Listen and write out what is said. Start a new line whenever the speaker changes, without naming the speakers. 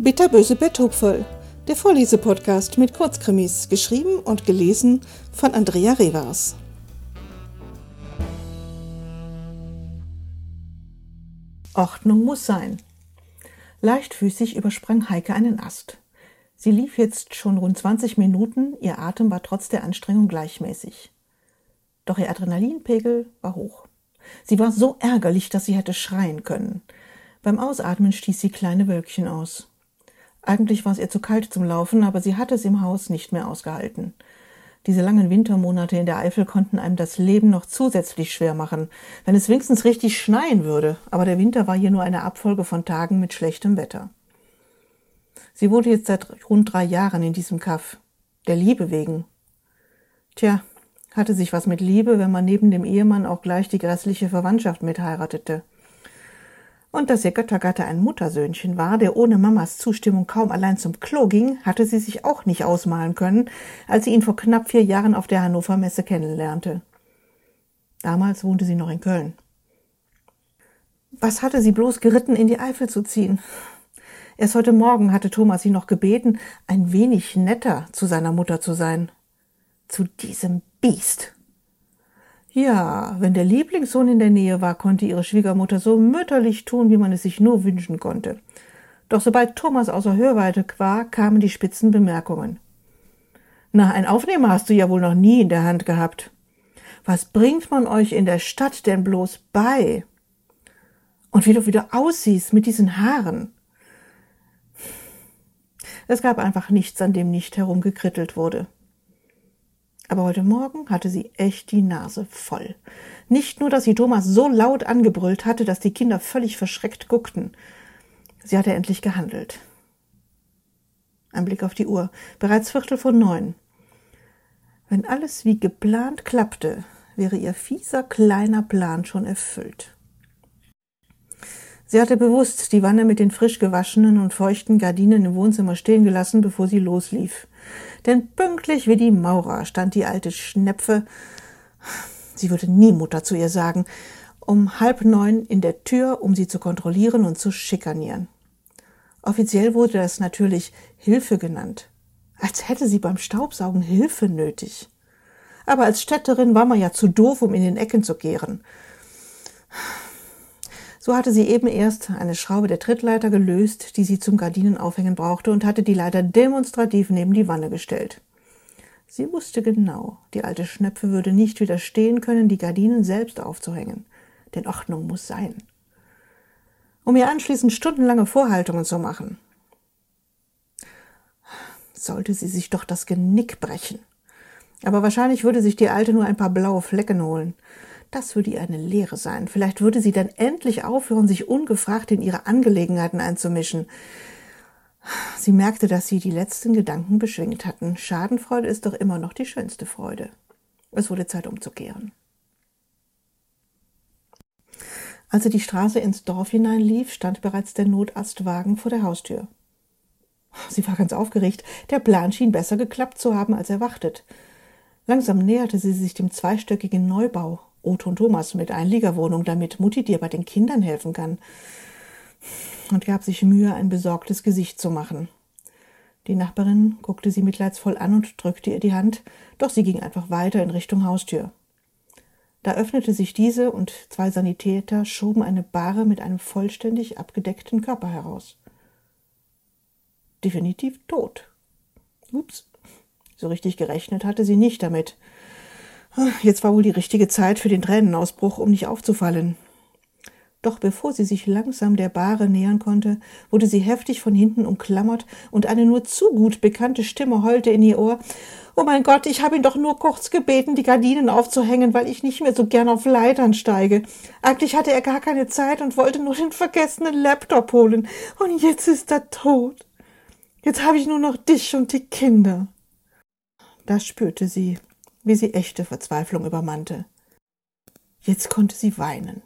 Bitterböse Betthupferl, der Vorlesepodcast mit Kurzkrimis, geschrieben und gelesen von Andrea Revers. Ordnung muss sein. Leichtfüßig übersprang Heike einen Ast. Sie lief jetzt schon rund 20 Minuten, ihr Atem war trotz der Anstrengung gleichmäßig. Doch ihr Adrenalinpegel war hoch. Sie war so ärgerlich, dass sie hätte schreien können. Beim Ausatmen stieß sie kleine Wölkchen aus. Eigentlich war es ihr zu kalt zum Laufen, aber sie hatte es im Haus nicht mehr ausgehalten. Diese langen Wintermonate in der Eifel konnten einem das Leben noch zusätzlich schwer machen, wenn es wenigstens richtig schneien würde, aber der Winter war hier nur eine Abfolge von Tagen mit schlechtem Wetter. Sie wohnte jetzt seit rund drei Jahren in diesem Kaff. Der Liebe wegen. Tja, hatte sich was mit Liebe, wenn man neben dem Ehemann auch gleich die grässliche Verwandtschaft mitheiratete. Und dass ihr Göttergatte ein Muttersöhnchen war, der ohne Mamas Zustimmung kaum allein zum Klo ging, hatte sie sich auch nicht ausmalen können, als sie ihn vor knapp vier Jahren auf der Hannover Messe kennenlernte. Damals wohnte sie noch in Köln. Was hatte sie bloß geritten, in die Eifel zu ziehen? Erst heute Morgen hatte Thomas sie noch gebeten, ein wenig netter zu seiner Mutter zu sein. Zu diesem Biest. Ja, wenn der Lieblingssohn in der Nähe war, konnte ihre Schwiegermutter so mütterlich tun, wie man es sich nur wünschen konnte. Doch sobald Thomas außer Hörweite war, kamen die spitzen Bemerkungen. Na, ein Aufnehmer hast du ja wohl noch nie in der Hand gehabt. Was bringt man euch in der Stadt denn bloß bei? Und wie du wieder aussiehst mit diesen Haaren. Es gab einfach nichts, an dem nicht herumgekrittelt wurde. Aber heute Morgen hatte sie echt die Nase voll. Nicht nur, dass sie Thomas so laut angebrüllt hatte, dass die Kinder völlig verschreckt guckten. Sie hatte endlich gehandelt. Ein Blick auf die Uhr. Bereits Viertel vor neun. Wenn alles wie geplant klappte, wäre ihr fieser kleiner Plan schon erfüllt. Sie hatte bewusst die Wanne mit den frisch gewaschenen und feuchten Gardinen im Wohnzimmer stehen gelassen, bevor sie loslief denn pünktlich wie die Maurer stand die alte Schnepfe, sie würde nie Mutter zu ihr sagen, um halb neun in der Tür, um sie zu kontrollieren und zu schikanieren. Offiziell wurde das natürlich Hilfe genannt, als hätte sie beim Staubsaugen Hilfe nötig. Aber als Städterin war man ja zu doof, um in den Ecken zu kehren. So hatte sie eben erst eine Schraube der Trittleiter gelöst, die sie zum Gardinenaufhängen brauchte, und hatte die Leiter demonstrativ neben die Wanne gestellt. Sie wusste genau, die alte Schnepfe würde nicht widerstehen können, die Gardinen selbst aufzuhängen. Denn Ordnung muss sein. Um ihr anschließend stundenlange Vorhaltungen zu machen. Sollte sie sich doch das Genick brechen. Aber wahrscheinlich würde sich die Alte nur ein paar blaue Flecken holen. Das würde ihr eine Lehre sein. Vielleicht würde sie dann endlich aufhören, sich ungefragt in ihre Angelegenheiten einzumischen. Sie merkte, dass sie die letzten Gedanken beschwingt hatten. Schadenfreude ist doch immer noch die schönste Freude. Es wurde Zeit umzukehren. Als sie die Straße ins Dorf hineinlief, stand bereits der Notarztwagen vor der Haustür. Sie war ganz aufgeregt. Der Plan schien besser geklappt zu haben als erwartet. Langsam näherte sie sich dem zweistöckigen Neubau. Otto Thomas mit Einliegerwohnung, damit Mutti dir bei den Kindern helfen kann. Und gab sich Mühe, ein besorgtes Gesicht zu machen. Die Nachbarin guckte sie mitleidsvoll an und drückte ihr die Hand, doch sie ging einfach weiter in Richtung Haustür. Da öffnete sich diese und zwei Sanitäter schoben eine Bahre mit einem vollständig abgedeckten Körper heraus. Definitiv tot. Ups. So richtig gerechnet hatte sie nicht damit. Jetzt war wohl die richtige Zeit für den Tränenausbruch, um nicht aufzufallen. Doch bevor sie sich langsam der Bahre nähern konnte, wurde sie heftig von hinten umklammert und eine nur zu gut bekannte Stimme heulte in ihr Ohr. Oh mein Gott, ich habe ihn doch nur kurz gebeten, die Gardinen aufzuhängen, weil ich nicht mehr so gern auf Leitern steige. Eigentlich hatte er gar keine Zeit und wollte nur den vergessenen Laptop holen. Und jetzt ist er tot. Jetzt habe ich nur noch dich und die Kinder. Da spürte sie, wie sie echte Verzweiflung übermannte. Jetzt konnte sie weinen.